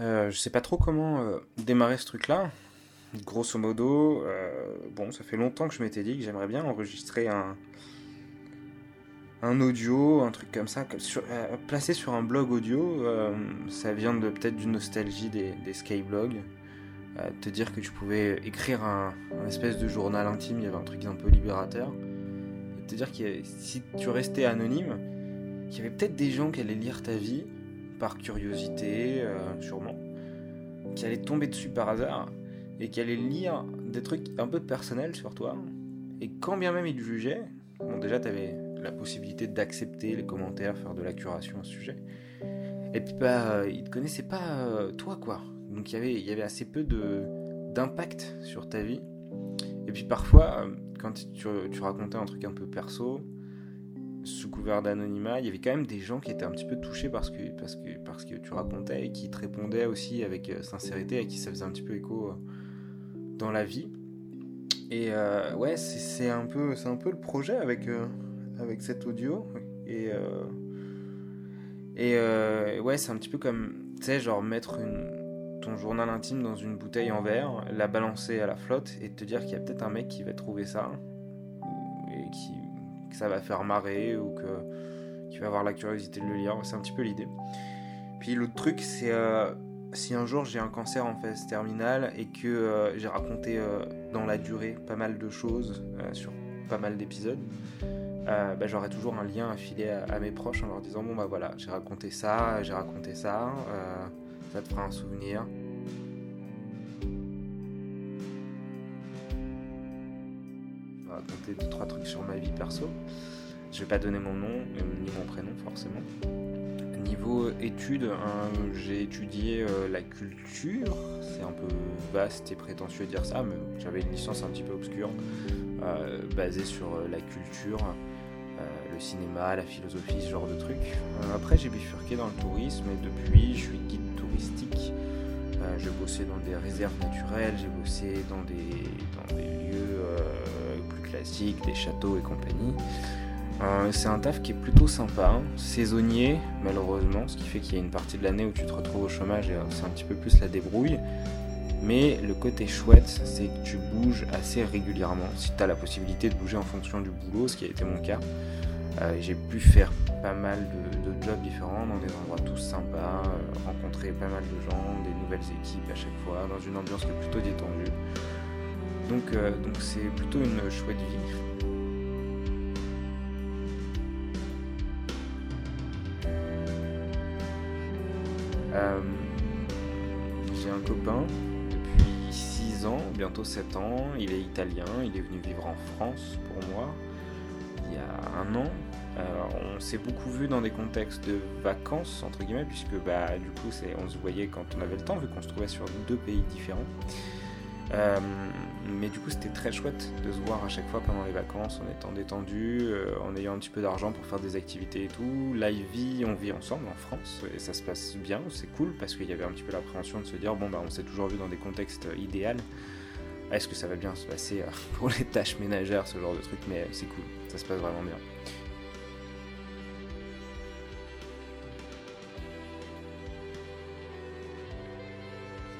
Euh, je sais pas trop comment euh, démarrer ce truc-là. Grosso modo, euh, bon, ça fait longtemps que je m'étais dit que j'aimerais bien enregistrer un, un audio, un truc comme ça, sur, placé sur un blog audio. ça vient de peut-être d'une nostalgie des, des skyblogs. te dire que tu pouvais écrire un, espèce de journal intime, il y avait un truc un peu libérateur. Te dire que si tu restais anonyme, qu'il y avait peut-être des gens qui allaient lire ta vie par curiosité, euh, sûrement, qui allaient tomber dessus par hasard et qui allaient lire des trucs un peu personnels sur toi. Et quand bien même ils jugeaient, bon, déjà tu avais la possibilité d'accepter les commentaires, faire de la curation à ce sujet. Et puis bah, ils te connaissaient pas euh, toi quoi. Donc y il y avait assez peu d'impact sur ta vie. Et puis parfois, euh, quand tu racontais un truc un peu perso, sous couvert d'anonymat, il y avait quand même des gens qui étaient un petit peu touchés parce que, parce que, parce que tu racontais et qui te répondaient aussi avec euh, sincérité et qui ça faisait un petit peu écho euh, dans la vie. Et euh, ouais, c'est un, peu, un peu le projet avec, avec cet audio. Et, et ouais, c'est un petit peu comme, tu sais, genre mettre ton journal intime dans une bouteille en verre, la balancer à la flotte et te dire qu'il y a peut-être un mec qui va trouver ça et qui ça va faire marrer ou que tu vas avoir la curiosité de le lire. C'est un petit peu l'idée. Puis l'autre truc, c'est euh, si un jour j'ai un cancer en phase terminale et que euh, j'ai raconté euh, dans la durée pas mal de choses sur pas mal d'épisodes, bah, j'aurai toujours un lien affilé à, à, mes proches en leur disant bon bah voilà, j'ai raconté ça, j'ai raconté ça, ça te fera un souvenir. Raconter deux trois trucs sur ma vie perso. Je vais pas donner mon nom ni mon prénom forcément. Niveau études, hein, j'ai étudié euh, la culture. C'est un peu vaste et prétentieux de dire ça, mais j'avais une licence un petit peu obscure euh, basée sur euh, la culture, le cinéma, la philosophie, ce genre de trucs. après, j'ai bifurqué dans le tourisme et depuis, je suis guide touristique. J'ai bossé dans des réserves naturelles, j'ai bossé dans des, dans des lieux classiques, des châteaux et compagnie. Euh, c'est un taf qui est plutôt sympa, hein. saisonnier malheureusement, ce qui fait qu'il y a une partie de l'année où tu te retrouves au chômage et euh, c'est un petit peu plus la débrouille. Mais le côté chouette, c'est que tu bouges assez régulièrement, si tu as la possibilité de bouger en fonction du boulot, ce qui a été mon cas. Euh, j'ai pu faire pas mal de, jobs différents dans des endroits tous sympas, rencontrer pas mal de gens, des nouvelles équipes à chaque fois, dans une ambiance qui est plutôt détendue. Donc euh, donc c'est plutôt une chouette vie. Euh, j'ai un copain depuis 6 ans, bientôt 7 ans. Il est italien, il est venu vivre en France pour moi il y a un an. On s'est beaucoup vu dans des contextes de vacances, entre guillemets, puisque bah, du coup on se voyait quand on avait le temps, vu qu'on se trouvait sur deux pays différents. Euh, mais du coup, c'était très chouette de se voir à chaque fois pendant les vacances, en étant détendu, euh, en ayant un petit peu d'argent pour faire des activités et tout. Là, il on vit ensemble en France et ça se passe bien, c'est cool parce qu'il y avait un petit peu l'appréhension de se dire bon, bah, on s'est toujours vu dans des contextes idéaux. Est-ce que ça va bien se passer euh, pour les tâches ménagères, ce genre de truc Mais c'est cool, ça se passe vraiment bien.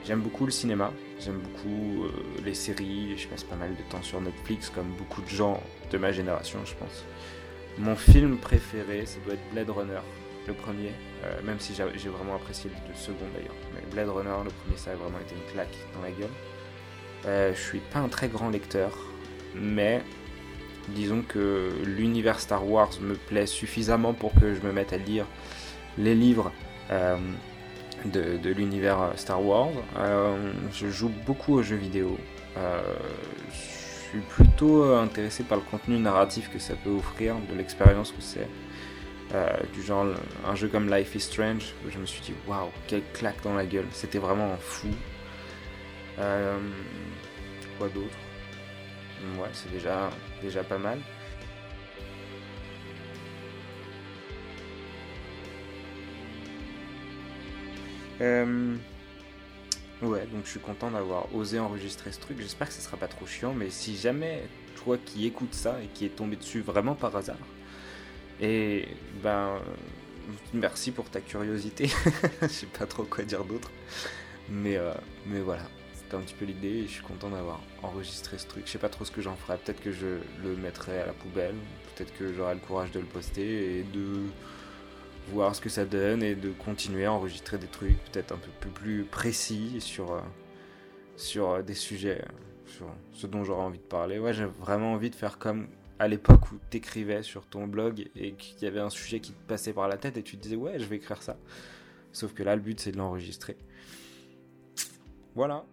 J'aime beaucoup le cinéma, j'aime beaucoup euh, les séries, je passe pas mal de temps sur Netflix comme beaucoup de gens de ma génération je pense. Mon film préféré ça doit être Blade Runner, le premier, euh, même si j'ai vraiment apprécié le second d'ailleurs. Mais Blade Runner, le premier ça a vraiment été une claque dans la gueule. Euh, je suis pas un très grand lecteur, mais disons que l'univers Star Wars me plaît suffisamment pour que je me mette à lire les livres de, l'univers Star Wars. Euh, je joue beaucoup aux jeux vidéo. Euh, je suis plutôt intéressé par le contenu narratif que ça peut offrir, de l'expérience que c'est. Euh, du genre un jeu comme Life is Strange, je me suis dit waouh, quelle claque dans la gueule, c'était vraiment fou. Quoi d'autre Ouais, c'est déjà, déjà pas mal. Euh, ouais, donc je suis content d'avoir osé enregistrer ce truc. J'espère que ce sera pas trop chiant, mais si jamais toi qui écoutes ça et qui est tombé dessus vraiment par hasard, et ben merci pour ta curiosité. Je sais pas trop quoi dire d'autre. Mais, euh, mais voilà, un petit peu l'idée et je suis content d'avoir enregistré ce truc. Je sais pas trop ce que j'en ferai. Peut-être que je le mettrai à la poubelle. Peut-être que j'aurai le courage de le poster et de voir ce que ça donne et de continuer à enregistrer des trucs peut-être un peu plus précis sur, euh, sur euh, des sujets, sur ce dont j'aurais envie de parler. Ouais, j'ai vraiment envie de faire comme à l'époque où tu écrivais sur ton blog et qu'il y avait un sujet qui te passait par la tête et tu te disais ouais, je vais écrire ça. Sauf que là, le but c'est de l'enregistrer. Voilà.